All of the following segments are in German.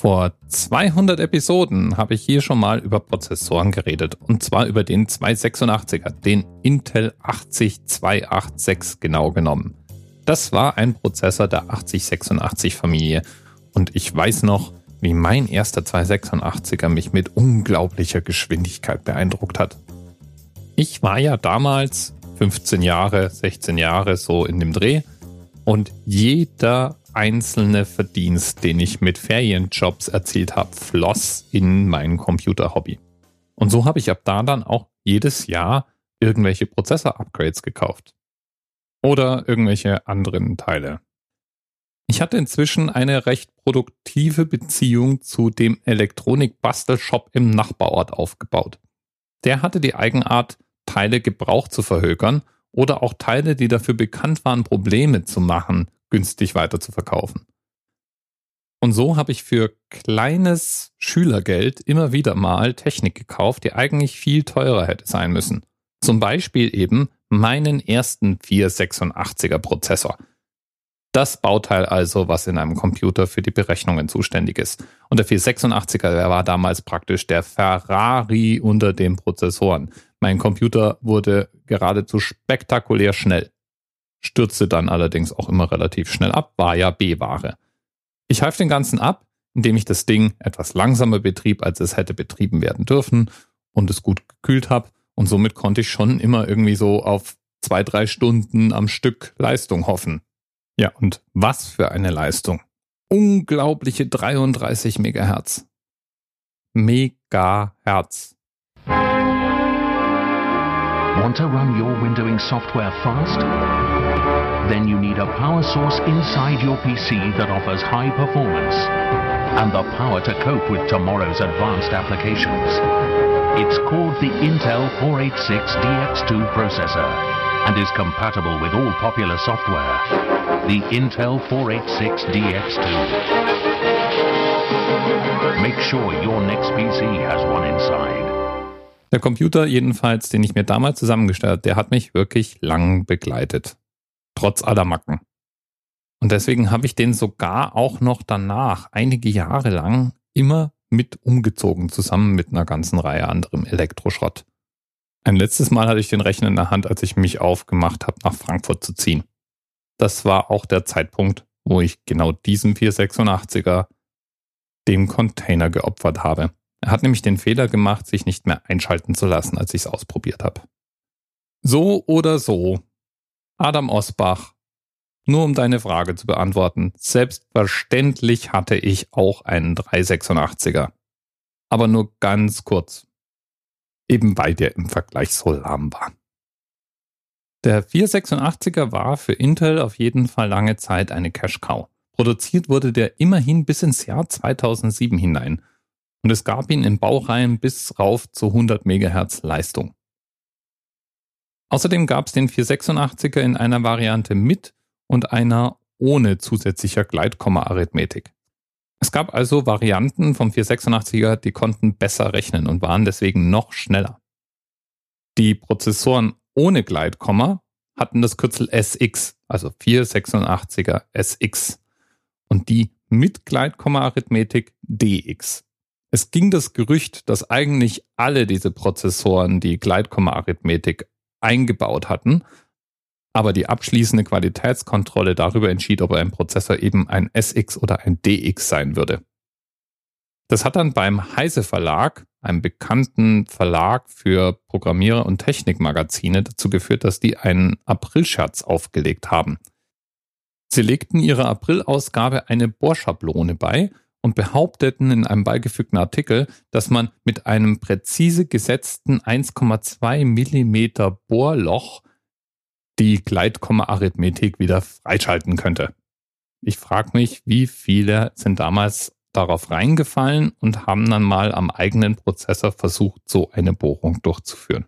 Vor 200 Episoden habe ich hier schon mal über Prozessoren geredet und zwar über den 286er, den Intel 80286 genau genommen. Das war ein Prozessor der 8086 Familie und ich weiß noch, wie mein erster 286er mich mit unglaublicher Geschwindigkeit beeindruckt hat. Ich war ja damals 15 Jahre, 16 Jahre so in dem Dreh und jeder einzelne Verdienst, den ich mit Ferienjobs erzielt habe, floss in mein Computerhobby. Und so habe ich ab da dann auch jedes Jahr irgendwelche Prozessor-Upgrades gekauft. Oder irgendwelche anderen Teile. Ich hatte inzwischen eine recht produktive Beziehung zu dem Elektronik-Bastelshop im Nachbarort aufgebaut. Der hatte die Eigenart, Teile gebraucht zu verhökern oder auch Teile, die dafür bekannt waren, Probleme zu machen, günstig weiter zu verkaufen. Und so habe ich für kleines Schülergeld immer wieder mal Technik gekauft, die eigentlich viel teurer hätte sein müssen. Zum Beispiel eben meinen ersten 486er Prozessor. Das Bauteil also, was in einem Computer für die Berechnungen zuständig ist. Und der 486er, der war damals praktisch der Ferrari unter den Prozessoren. Mein Computer wurde geradezu spektakulär schnell stürzte dann allerdings auch immer relativ schnell ab, war ja B-Ware. Ich half den Ganzen ab, indem ich das Ding etwas langsamer betrieb, als es hätte betrieben werden dürfen und es gut gekühlt habe und somit konnte ich schon immer irgendwie so auf zwei, drei Stunden am Stück Leistung hoffen. Ja, und was für eine Leistung. Unglaubliche 33 Megahertz. Megahertz. Want to run your windowing software fast? Then you need a power source inside your PC that offers high performance and the power to cope with tomorrow's advanced applications. It's called the Intel 486DX2 processor and is compatible with all popular software. The Intel 486DX2. Make sure your next PC has one inside. Der Computer jedenfalls, den ich mir damals zusammengestellt, der hat mich wirklich lang begleitet. Trotz aller Macken. Und deswegen habe ich den sogar auch noch danach, einige Jahre lang, immer mit umgezogen, zusammen mit einer ganzen Reihe anderem Elektroschrott. Ein letztes Mal hatte ich den Rechner in der Hand, als ich mich aufgemacht habe, nach Frankfurt zu ziehen. Das war auch der Zeitpunkt, wo ich genau diesen 486er dem Container geopfert habe. Er hat nämlich den Fehler gemacht, sich nicht mehr einschalten zu lassen, als ich es ausprobiert habe. So oder so, Adam Osbach, nur um deine Frage zu beantworten. Selbstverständlich hatte ich auch einen 386er. Aber nur ganz kurz. Eben weil der im Vergleich so lahm war. Der 486er war für Intel auf jeden Fall lange Zeit eine Cash Cow. Produziert wurde der immerhin bis ins Jahr 2007 hinein. Und es gab ihn in Baureihen bis rauf zu 100 MHz Leistung. Außerdem gab es den 486er in einer Variante mit und einer ohne zusätzlicher Gleitkomma-Arithmetik. Es gab also Varianten vom 486er, die konnten besser rechnen und waren deswegen noch schneller. Die Prozessoren ohne Gleitkomma hatten das Kürzel SX, also 486er SX und die mit Gleitkomma-Arithmetik DX. Es ging das Gerücht, dass eigentlich alle diese Prozessoren die Gleitkomma-Arithmetik eingebaut hatten. Aber die abschließende Qualitätskontrolle darüber entschied, ob ein Prozessor eben ein SX oder ein DX sein würde. Das hat dann beim Heise Verlag, einem bekannten Verlag für Programmierer und Technikmagazine, dazu geführt, dass die einen Aprilscherz aufgelegt haben. Sie legten ihrer Aprilausgabe eine Bohrschablone bei und behaupteten in einem beigefügten Artikel, dass man mit einem präzise gesetzten 1,2 Millimeter Bohrloch die Gleitkomma-Arithmetik wieder freischalten könnte. Ich frage mich, wie viele sind damals darauf reingefallen und haben dann mal am eigenen Prozessor versucht, so eine Bohrung durchzuführen.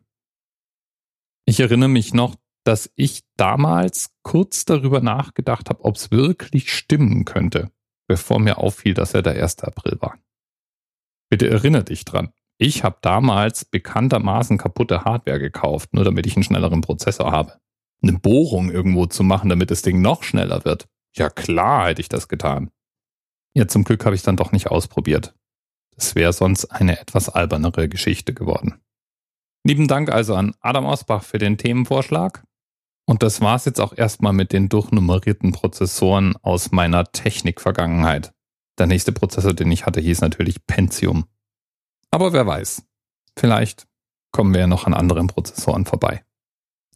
Ich erinnere mich noch, dass ich damals kurz darüber nachgedacht habe, ob es wirklich stimmen könnte bevor mir auffiel, dass er der 1. April war. Bitte erinnere dich dran. Ich habe damals bekanntermaßen kaputte Hardware gekauft, nur damit ich einen schnelleren Prozessor habe. Eine Bohrung irgendwo zu machen, damit das Ding noch schneller wird. Ja klar hätte ich das getan. Ja, zum Glück habe ich dann doch nicht ausprobiert. Das wäre sonst eine etwas albernere Geschichte geworden. Lieben Dank also an Adam Osbach für den Themenvorschlag. Und das war's jetzt auch erstmal mit den durchnummerierten Prozessoren aus meiner Technik-Vergangenheit. Der nächste Prozessor, den ich hatte, hieß natürlich Pentium. Aber wer weiß, vielleicht kommen wir ja noch an anderen Prozessoren vorbei.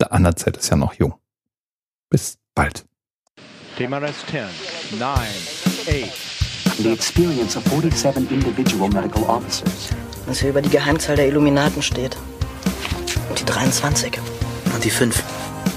Der ANAZ ist ja noch jung. Bis bald. TMRS 10, 9, 8. The experience of 47 individual medical officers. Was hier über die Geheimzahl der Illuminaten steht. Und die 23. Und die 5.